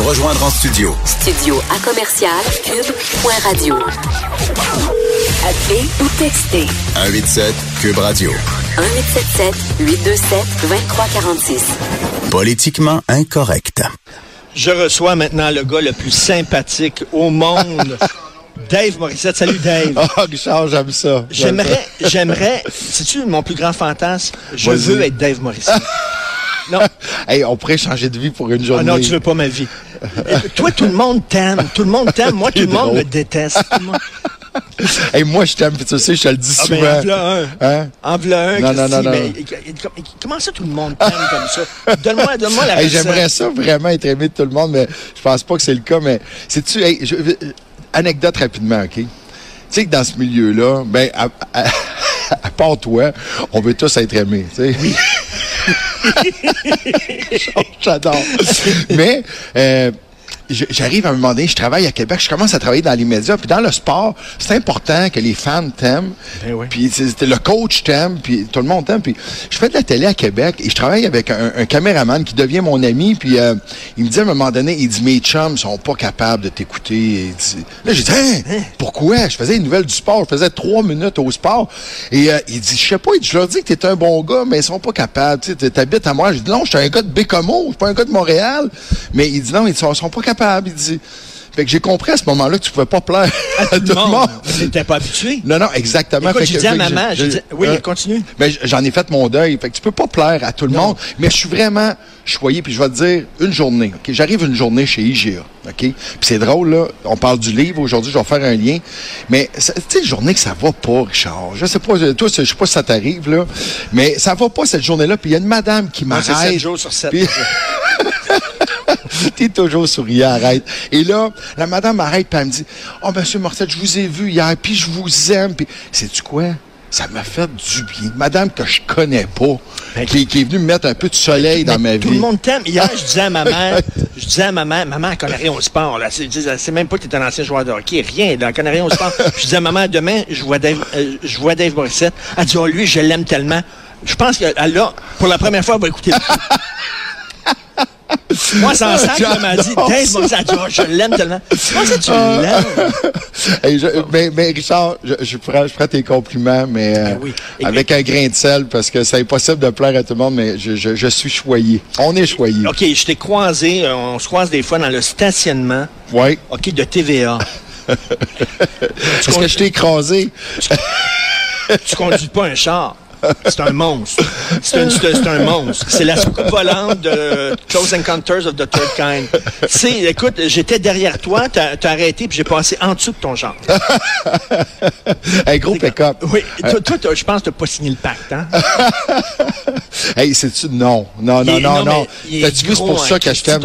Nous rejoindre en studio. Studio à commercial cube.radio. Appelez ou textez 187 Cube Radio. 1877 827 2346. Politiquement incorrect. Je reçois maintenant le gars le plus sympathique au monde. Dave Morissette. Salut Dave. Ah, Richard, j'aime ça. J'aimerais, j'aimerais, c'est-tu mon plus grand fantasme? Je veux être Dave Morissette. non. Hey, on pourrait changer de vie pour une Ah journée. non, tu veux pas ma vie. Toi, tout le monde t'aime. Tout le monde t'aime. Moi, tout le monde me déteste. Hey, moi, je t'aime, tu sais, je te le dis Ah souvent. ben, en v'là un. Hein? En v'là un, Non, non, non, non. mais, comment ça tout le monde t'aime comme ça? Donne-moi, donne-moi la Hey. J'aimerais ça vraiment être aimé de tout le monde, mais je pense pas que c'est le cas. Mais sais-tu, hey, je- euh, anecdote rapidement, OK? Tu sais que dans ce milieu-là, ben, à, à- à part toi, on veut tous être aimés, tu sais. Oui. J'adore. Mais, euh, J'arrive à un moment donné, je travaille à Québec, je commence à travailler dans les médias, puis dans le sport, c'est important que les fans t'aiment, Ben oui. puis le coach t'aime, puis tout le monde t'aime, puis je fais de la télé à Québec et je travaille avec un, un caméraman qui devient mon ami, puis euh, il me dit à un moment donné, il dit mes chums sont pas capables de t'écouter. Là j'ai dit Hein? pourquoi? Je faisais une nouvelle du sport, je faisais trois minutes au sport et euh, il dit je sais pas, il dit, je leur dis que t'es un bon gars, mais ils sont pas capables. Tu sais, t'habites à moi. Je dis non, je suis un gars de Bécomo, je suis pas un gars de Montréal, mais il dit non, ils sont, sont pas capables. Il dit fait que j'ai compris à ce moment-là que tu pouvais pas plaire à tout le monde. T'étais pas habitué. Non, non, exactement. Écoute, j'ai dit à maman, j'ai dit- oui, continue. Ben, j- j'en ai fait mon deuil. Fait que tu peux pas plaire à tout le monde. Mais je suis vraiment choyé. Puis je vais te dire, une journée. ok? J'arrive une journée chez IGA. OK? Puis c'est drôle, là. On parle du livre aujourd'hui. Je vais faire un lien. Mais, tu sais, une journée que ça va pas, Richard. Je sais pas, euh, toi, je sais pas si ça t'arrive, là. Mais ça va pas, cette journée-là. Puis il y a une madame qui Moi, m'arrête. c'est 7 jours sur 7. Puis- T'es toujours souriant, arrête. Et là, la madame m'arrête puis elle me dit Oh, monsieur Morissette, je vous ai vu hier, puis je vous aime. Puis, sais-tu quoi? Ça m'a fait du bien. Madame que je connais pas, Ben, qui, qui est venue me mettre un peu de soleil dans ma tout vie. le monde t'aime. Hier, je disais à ma mère, je disais à ma mère, maman, elle connaît rien au sport. Là. C'est, c'est- c'est même pas que tu es un ancien joueur de hockey, rien. Elle connaît rien au sport. je disais à maman, demain, je vois Dave, euh, je vois Dave Morissette. Elle dit, oh, lui, je l'aime tellement. Je pense qu'elle a, pour la première fois, elle va écouter. Moi, sans sac, elle m'a dit, je l'aime tellement. Comment ça, tu l'aimes? Hey, je- mais, mais Richard, je, je, prends, je prends tes compliments, mais euh, Ben oui. Et- avec un grain de sel, parce que c'est impossible de plaire à tout le monde, mais je, je, je suis choyé. On est choyé. OK, je t'ai croisé, euh, on se croise des fois dans le stationnement, Oui. OK, de TVA. Est-ce que je t'ai écrasé? tu conduis pas un char. C'est un monstre. C'est un, monstre. C'est la soucoupe volante de Close Encounters of the Third Kind. C'est, écoute, j'étais derrière toi, t'as as arrêté, puis j'ai passé en dessous de ton char. Un gros pick-up. Oui, toi, toi, je pense que t'as pas signé le pacte, hein? Hey, c'est-tu? Non. Non, non, est- non, non, T'as-tu vu, c'est pour ça que je t'aime.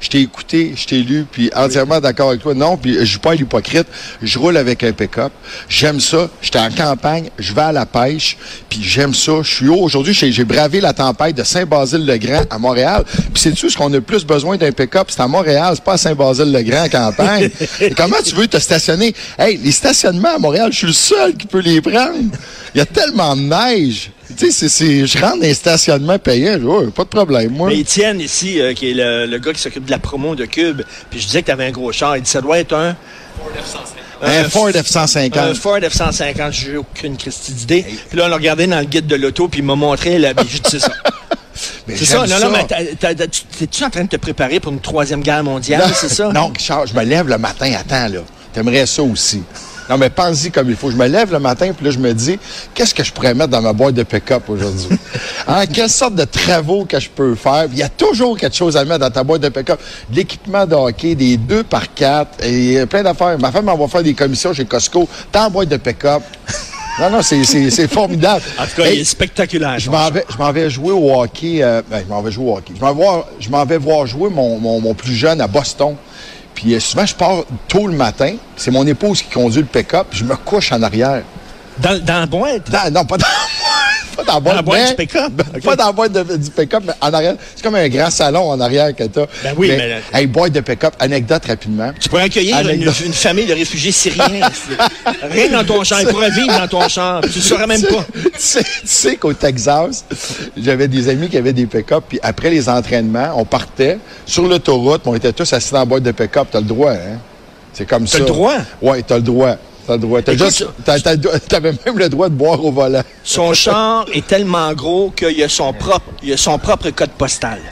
Je t'ai écouté, je t'ai lu, puis entièrement d'accord avec toi. Non, puis je suis pas l'hypocrite. Je roule avec un pick-up. J'aime ça. J'étais en campagne. Je vais à la pêche. Puis j'aime ça. Je suis haut. Aujourd'hui, j'ai bravé la tempête de Saint-Basile-le-Grand à Montréal. Puis sais-tu ce qu'on a le plus besoin d'un pick-up? C'est à Montréal. C'est pas à Saint-Basile-le-Grand en campagne. Et comment tu veux te stationner? Hey, les stationnements à Montréal, je suis le seul qui peut les prendre. Il y a tellement de neige. Tu sais, c'est- je rentre dans les stationnements payants. Ouais, pas de problème, moi. Mais Étienne, ici, euh, qui est le, le gars qui s'occupe de la promo de Cube, puis je disais que t'avais un gros char, il dit ça doit être un... Un Ford Un F-150. Ford F-150, j'ai aucune Christie d'idée. Puis là, on l'a regardé dans le guide de l'auto, puis il m'a montré la... Dit, c'est ça. C'est ça, non, non, mais t'es-tu en train de te préparer pour une troisième guerre mondiale, c'est ça? Non, je me lève le matin. Attends, là. T'aimerais ça aussi. Non, mais pense-y comme il faut. Je me lève le matin, puis là, je me dis, qu'est-ce que je pourrais mettre dans ma boîte de pick-up aujourd'hui? hein, quelle sorte de travaux que je peux faire? Il y a toujours quelque chose à mettre dans ta boîte de pick-up. De l'équipement de hockey, des 2 par 4 et plein d'affaires. Ma femme m'envoie faire des commissions chez Costco. T'as en boîte de pick-up. Non, non, c'est- c'est c'est formidable. En tout cas, Hey, il est spectaculaire. je m'en vais, je m'en vais jouer au hockey. euh, ben, je m'en vais jouer au hockey. Je m'en vais voir, je m'en vais voir jouer mon, mon, mon plus jeune à Boston. Puis euh, souvent, je pars tôt le matin. C'est mon épouse qui conduit le pick-up. Je me couche en arrière. Dans, dans la boîte? Dans- non, pas dans, pas dans la boîte, la boîte mais- du pick-up? Pas dans la boîte de- du pick-up, mais en arrière. C'est comme un grand salon en arrière que t'as. Ben oui, mais- Hey, boîte de pick-up, anecdote rapidement. Tu pourrais accueillir une, famille de réfugiés syriens. Rien dans ton champ. Ils pourraient vivre dans ton champ. Tu ne saurais même pas. tu sais, tu sais qu'au Texas, j'avais des amis qui avaient des pick-up, puis après les entraînements, on partait sur l'autoroute, on était tous assis dans la boîte de pick-up. T'as le droit, hein? C'est comme ça. le droit? Oui, t'as le droit. T'as le droit. T'as Écoute, juste, t'as- t'as- t'avais même le droit de boire au volant. Son char est tellement gros qu'il a son propre, il a son propre code postal.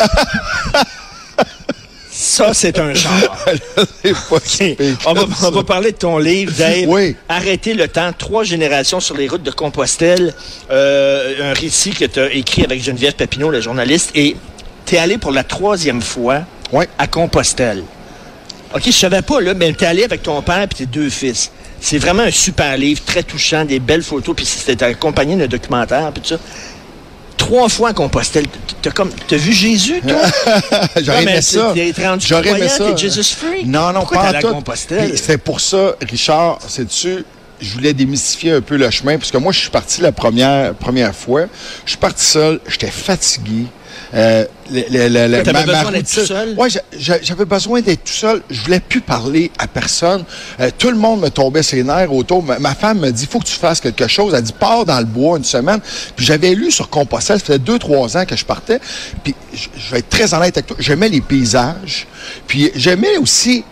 Ça, c'est un pire On va, on va parler de ton livre, Dave. Oui. Arrêter le temps, trois générations sur les routes de Compostelle. Euh, un récit que tu as écrit avec Geneviève Papineau, la journaliste. Et tu es allé pour la troisième fois à Compostelle. OK, je savais pas, là, mais tu es allé avec ton père et tes deux fils. C'est vraiment un super livre, très touchant, des belles photos, puis c'était accompagné d'un documentaire, puis tout ça. Trois fois Compostelle. T'as comme, t'as vu Jésus, toi? J'aurais aimé ça. J'aurais aimé ça. t'es Jesus freak. Non, non, Pourquoi pas à. Compostelle? C'est pour ça, Richard, sais-tu, je voulais démystifier un peu le chemin, parce que moi, je suis parti la première, première fois. Je suis parti seul, j'étais fatigué. Euh, le- le- le- besoin d'être tout seul? J'a- j'avais besoin d'être tout seul. Je voulais plus parler à personne. Euh, tout le monde me tombait ses nerfs autour. Ma, ma femme me dit, faut que tu fasses quelque chose. Elle dit, pars dans le bois une semaine. Puis j'avais lu sur Compostelle, ça faisait deux, trois ans que je partais. Puis je, je vais être très honnête avec toi, j'aimais les paysages. Puis j'aimais aussi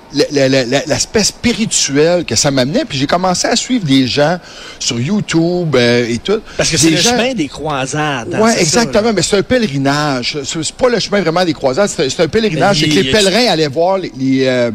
l'aspect spirituel que ça m'amenait. Puis j'ai commencé à suivre des gens sur YouTube euh, et tout. Parce que c'est le gens- chemin des croisades. hein, oui, ça, exactement. mais c'est un pèlerinage. C'est c'est pas le chemin vraiment des croisades. C'est un pèlerinage. C'est que les pèlerins allaient voir les, les, euh,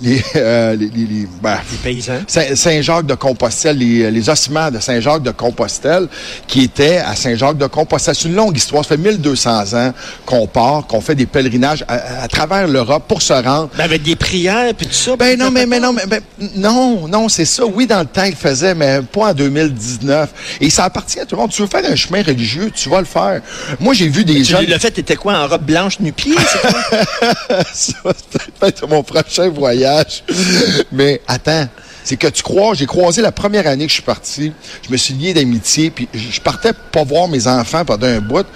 les, euh, les- les- ben, Les paysans. Saint- Saint-Jacques de Compostelle, les, les ossements de Saint-Jacques de Compostelle, qui étaient à Saint-Jacques de Compostelle. C'est une longue histoire. Ça fait 1200 ans qu'on part, qu'on fait des pèlerinages à, à travers l'Europe pour se rendre. Ben, avec des prières puis tout ça. Ben non, ça mais, non, mais, non, non, c'est ça. Oui, dans le temps, il le faisait, mais pas en 2019. Et ça appartient à tout le monde. Tu veux faire un chemin religieux, tu vas le faire. Moi, j'ai vu des gens. l'as fait, t'étais quoi, en robe blanche nu-pied? c'est quoi? ça, c'est peut-être mon prochain voyage. Mais attends, c'est que tu crois, j'ai croisé la première année que je suis parti, je me suis lié d'amitié, puis je partais pas voir mes enfants pendant un bout.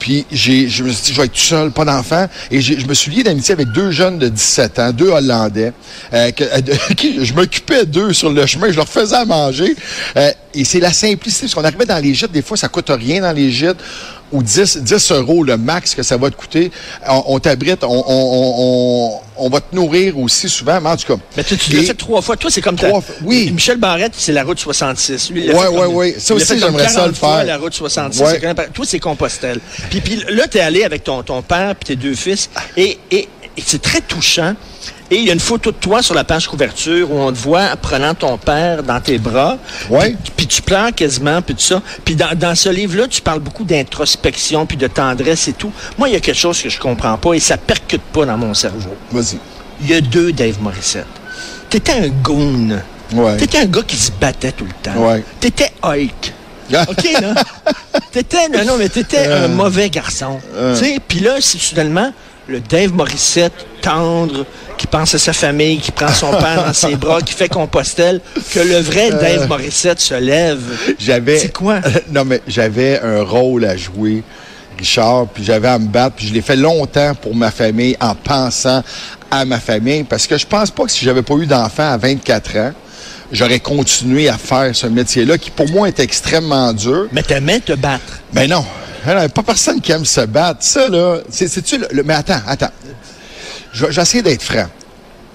Puis je me suis dit, je vais être tout seul, pas d'enfants. Et je me suis lié d'amitié avec deux jeunes de 17 ans, deux Hollandais, euh, que, euh, je m'occupais d'eux sur le chemin, je leur faisais à manger. Euh, et c'est la simplicité, parce qu'on arrivait dans les gîtes, des fois, ça coûte rien dans les gîtes, ou 10, 10 euros le max que ça va te coûter. On, on t'abrite, on, on, va te nourrir aussi souvent, mais en tout cas. Mais tu, tu l'as fait trois fois. Toi, c'est comme Trois fois, oui. Michel Barrette, c'est la route 66. Lui, il l'a Ouais, fait comme- ouais, ouais. Ça aussi, j'aimerais ça 40 le faire. la route 66. Ouais. c'est quand même pas- Toi, c'est Compostelle. Puis, puis là, t'es allé avec ton, ton père puis tes deux fils. Et, et, et c'est très touchant. Et il y a une photo de toi sur la page couverture où on te voit prenant ton père dans tes bras. Ouais. Puis, tu pleures quasiment, puis tout ça. Puis dans, dans ce livre-là, tu parles beaucoup d'introspection, puis de tendresse et tout. Moi, il y a quelque chose que je comprends pas et ça percute pas dans mon cerveau. Vas-y. Il y a deux Dave Morissette. T'étais un goon. Ouais. T'étais un gars qui se battait tout le temps. Ouais. T'étais Hulk. OK, là? T'étais, non, non, mais t'étais un mauvais garçon. Tu sais, puis là, soudainement le Dave Morissette tendre, qui pense à sa famille, qui prend son père dans ses bras, qui fait Compostelle, que le vrai Dave Morissette se lève. J'avais. C'est quoi? non, mais j'avais un rôle à jouer, Richard, puis j'avais à me battre, puis je l'ai fait longtemps pour ma famille en pensant à ma famille, parce que je pense pas que si j'avais pas eu d'enfant à 24 ans, j'aurais continué à faire ce métier-là, qui pour moi est extrêmement dur. Mais t'aimais te battre. Ben non. Il n'y a pas personne qui aime se battre. Ça, là, c'est, c'est-tu le, le- Mais attends, attends. J'essaie d'être franc.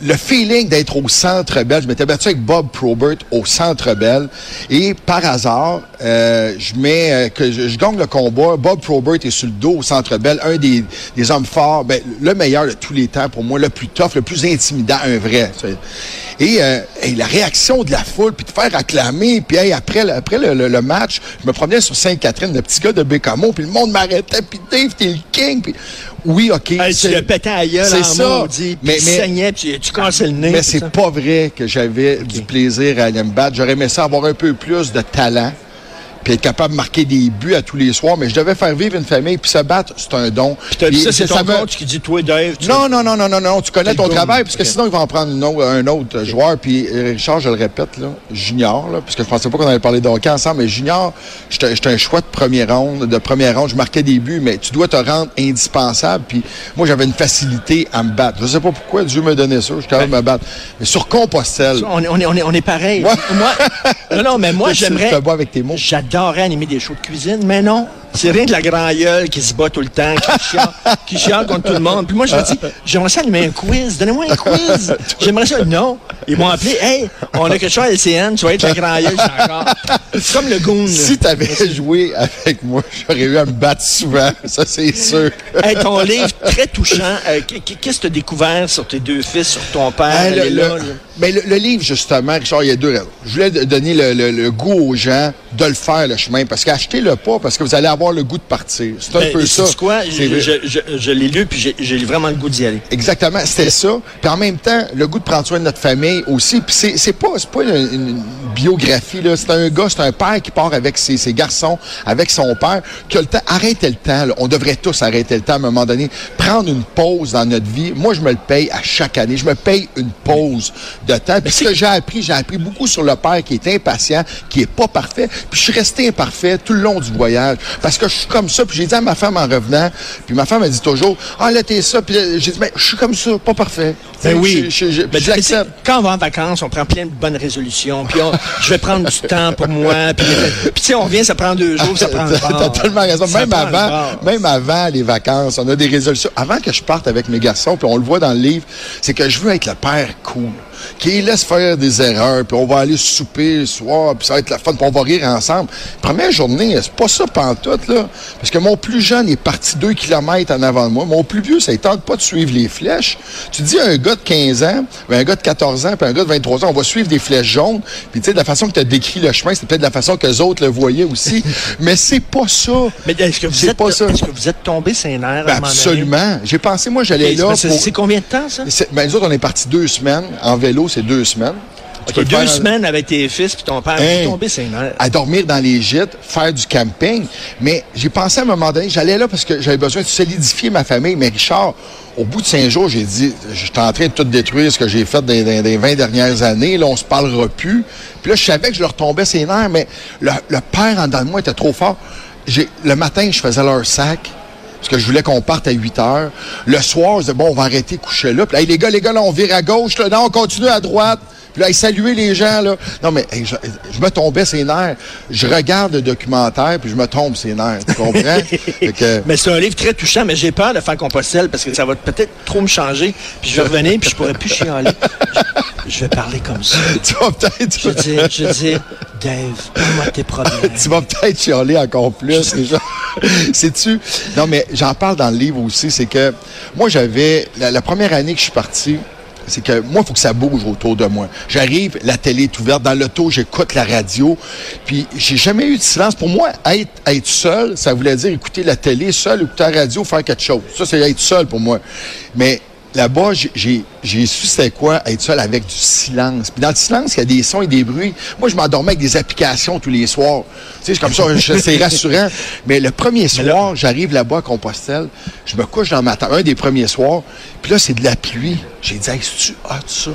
Le feeling d'être au Centre Bell, je m'étais battu avec Bob Probert au Centre Bell et par hasard, euh, je mets euh, que je, gagne le combat. Bob Probert est sur le dos au Centre Bell, un des, des hommes forts, ben, le meilleur de tous les temps pour moi, le plus tough, le plus intimidant, un vrai. Et, euh, et la réaction de la foule, puis de faire acclamer, puis après, après le, le- le match, je me promenais sur Sainte-Catherine, le petit gars de Bécamo, puis le monde m'arrêtait, puis Dave, t'es le king, puis oui, ok. Hey, tu c'est- le pétais à gueule c'est en ça. maudit, Mais- tu mais- saignais, puis tu, cassais le nez. mais c'est pas vrai que j'avais du plaisir à aller me battre. J'aurais aimé ça avoir un peu plus de talent puis être capable de marquer des buts à tous les soirs. Mais je devais faire vivre une famille, puis se battre, c'est un don. Puis ça, c'est ton me- coach qui dit, toi, Dave, tu non, non, non, non, non, non. Tu connais ton travail, parce que sinon, il va en prendre autre- un autre joueur. Puis euh, Richard, je le répète, là, junior, là, parce que je pensais pas qu'on allait parler de hockey ensemble, mais junior, j'étais un choix de première ronde, de première ronde. Je marquais des buts, mais tu dois te rendre indispensable. Puis moi, j'avais une facilité à me battre. Je sais pas pourquoi Dieu me donnait ça. Je suis capable de me battre. Mais sur Compostelle, On est, on est, on est, on est pareil. Ouais. Moi, non, non, mais moi, j'aimerais. avec tes mots. J'adorerais animer des shows de cuisine, mais non. C'est rien de la grand gueule qui se bat tout le temps, qui chiale, qui chiale contre tout le monde. Puis moi, je me dis, j'aimerais ça animer un quiz. Donnez-moi un quiz. J'aimerais ça. Non. Ils m'ont appelé. Hey, on a quelque chose à LCN. Tu vas être la grand gueule, c'est encore. C'est comme le goon. si tu avais joué avec moi, j'aurais eu à me battre souvent. Ça, c'est sûr. Hey, ton livre, très touchant. Euh, qu- qu- Qu'est-ce que tu as découvert sur tes deux fils, sur ton père? Elle le, là, le- là. ben, le- le livre, justement, Richard, il y a deux raisons. Je voulais donner le, le- le goût aux gens de le faire, le chemin, parce qu'achetez-le pas, parce que vous allez avoir le goût de partir. C'est un Ben, peu ça. sais-tu quoi? C'est Je, vrai. je, je, je l'ai lu, puis j'ai- vraiment le goût d'y aller. Exactement, c'était ça. Puis en même temps, le goût de prendre soin de notre famille aussi. Puis c'est, c'est pas, c'est pas une, une biographie, là. C'est un gars, c'est un père qui part avec ses, ses garçons, avec son père, qui a le temps. Arrêtez le temps, là. On devrait tous arrêter le temps à un moment donné. Prendre une pause dans notre vie. Moi, je me le paye à chaque année. Je me paye une pause de temps. Puis ce que j'ai appris, j'ai appris beaucoup sur le père qui est impatient, qui est pas parfait. Puis je suis resté imparfait tout le long du voyage. Parce que je suis comme ça. Puis j'ai dit à ma femme en revenant, puis ma femme a dit toujours, ah là, t'es ça. Puis j'ai dit, mais je suis comme ça, pas parfait. Ben oui. je- je- je- Ben, l'accepte. Quand on va en vacances, on prend plein de bonnes résolutions. Puis je vais prendre du temps pour moi. Puis, tu sais, on revient, ça prend deux jours, ça prend le T'as tellement raison. Même avant, même avant les vacances, on a des résolutions. Avant que je parte avec mes garçons, puis on le voit dans le livre, c'est que je veux être le père cool, qui laisse faire des erreurs, puis on va aller souper le soir, puis ça va être la fun, puis on va rire ensemble. Première journée, c'est pas ça pantoute, là. Parce que mon plus jeune est parti deux kilomètres en avant de moi. Mon plus vieux, ça ne tente pas de suivre les flèches. Tu dis à un gars de 15 ans, ben, un gars de 14 ans, puis un gars de 23 ans, on va suivre des flèches jaunes. Puis tu sais, de la façon que tu as décrit le chemin, c'est peut-être de la façon que les autres le voyaient aussi. Mais c'est pas ça. Mais est-ce que, vous êtes, pas ça. est-ce que vous êtes tombé ses nerfs? à un Ben, moment donné? absolument. J'ai pensé, moi, j'allais là c'est- pour... C'est combien de temps, ça? Ben, nous autres, on est partis deux semaines. En vélo, c'est deux semaines. Tu Ok, peux le deux faire semaines avec tes fils puis ton père. Hey. Tombé nerfs. à dormir dans les gîtes, faire du camping. Mais j'ai pensé à un moment donné, j'allais là parce que j'avais besoin de solidifier ma famille. Mais Richard, au bout de cinq jours, j'ai dit, j'étais en train de tout détruire ce que j'ai fait dans les 20 dernières années. Là, on se parlera plus. Puis là, je savais que je leur tombais ses nerfs, mais le, le père en dedans de moi était trop fort. J'ai, le matin, je faisais leur sac. Parce que je voulais qu'on parte à 8 heures. Le soir, je disais, bon, on va arrêter de coucher là. Puis là, hey, les gars, les gars, là, on vire à gauche. Là, non, on continue à droite. Puis là, ils saluaient les gens, là. Non, mais hey, je, je me tombais ses nerfs. Je regarde le documentaire, puis je me tombe ses nerfs. Tu comprends? Que- Mais c'est un livre très touchant, mais j'ai peur de faire Compostelle parce que ça va peut-être trop me changer. Puis je vais revenir, puis je pourrai plus chialer. Je, je vais parler comme ça. tu vas peut-être... Je dire, je dire, Dave, de tes problèmes. tu vas peut-être chialer encore plus. déjà. Sais-tu? Non, mais j'en parle dans le livre aussi. C'est que moi, j'avais. La, la première année que je suis parti, c'est que moi, il faut que ça bouge autour de moi. J'arrive, la télé est ouverte. Dans l'auto, j'écoute la radio. Puis, j'ai jamais eu de silence. Pour moi, être, être seul, ça voulait dire écouter la télé seul, écouter la radio, faire quelque chose. Ça, c'est être seul pour moi. Mais là-bas, j'ai- su c'était quoi être seul avec du silence. Puis dans le silence, il y a des sons et des bruits. Moi, je m'endormais avec des applications tous les soirs. Tu sais, c'est comme ça, c'est rassurant. Mais le premier soir, j'arrive là-bas à Compostelle, je me couche dans ma tente, un des premiers soirs, puis là, c'est de la pluie. J'ai dit, hey, c'est-tu hot, ça?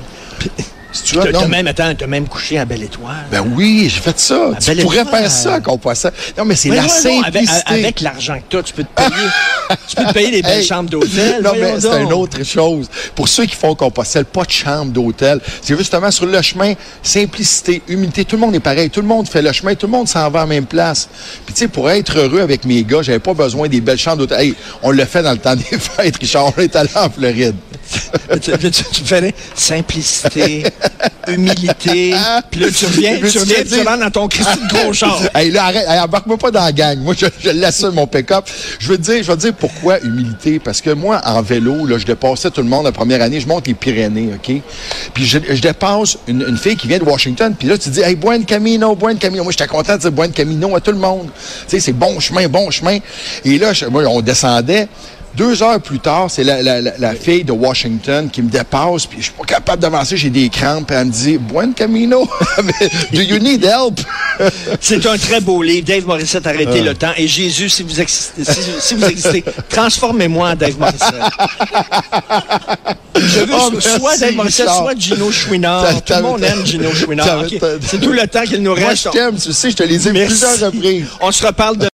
Hot? T'as Non, t'as même, attends, t'as même couché à Belle Étoile. ben oui, j'ai fait ça. tu belle pourrais étoile. faire ça à Compostelle. Non, mais c'est la avec, simplicité. avec l'argent que t'as, tu peux te payer, tu peux te payer des belles Hey. chambres d'hôtel. Non, mais c'est une autre chose. Pour ceux qui font Compostelle, pas de chambre d'hôtel. C'est justement sur le chemin, simplicité, humilité. Tout le monde est pareil. Tout le monde fait le chemin. Tout le monde s'en va à la même place. Puis, tu sais, pour être heureux avec mes gars, j'avais pas besoin des belles chambres d'hôtel. Hey, on le fait dans le temps des fêtes, Richard. On est allé en Floride. Tu, tu, tu fais simplicité, humilité, puis là, tu reviens, tu reviens, tu rentres dans ton Christy de gros char. Hey, là, arrête, hey, embarque-moi pas dans la gang. Moi, je, je l'assume, mon pick-up. Je veux te dire, je vais te dire pourquoi humilité. Parce que moi, en vélo, là, je dépassais tout le monde la première année. Je monte les Pyrénées, OK? Puis je, je dépasse une, une fille qui vient de Washington. Puis là, tu dis, hey, Buen Camino, Buen Camino. Moi, j'étais content de dire Buen Camino à tout le monde. Tu sais, c'est bon chemin, bon chemin. Et là, je- moi, on descendait. Deux heures plus tard, c'est la, la, la, la fille de Washington qui me dépasse, puis je suis pas capable d'avancer, j'ai des crampes, puis elle me dit, Buen camino, do you need help? C'est un très beau livre. Dave Morissette, Arrêtez Ah. le temps. Et Jésus, si vous existez, si, si vous existez transformez-moi en Dave Morissette. Je veux Oh, soit merci, Dave Morissette, Richard. soit Gino Chouinard. Tout le monde aime Gino Chouinard. C'est tout le temps qu'il nous Moi, reste. je t'aime, tu sais, je te les ai plusieurs reprises. On se reparle de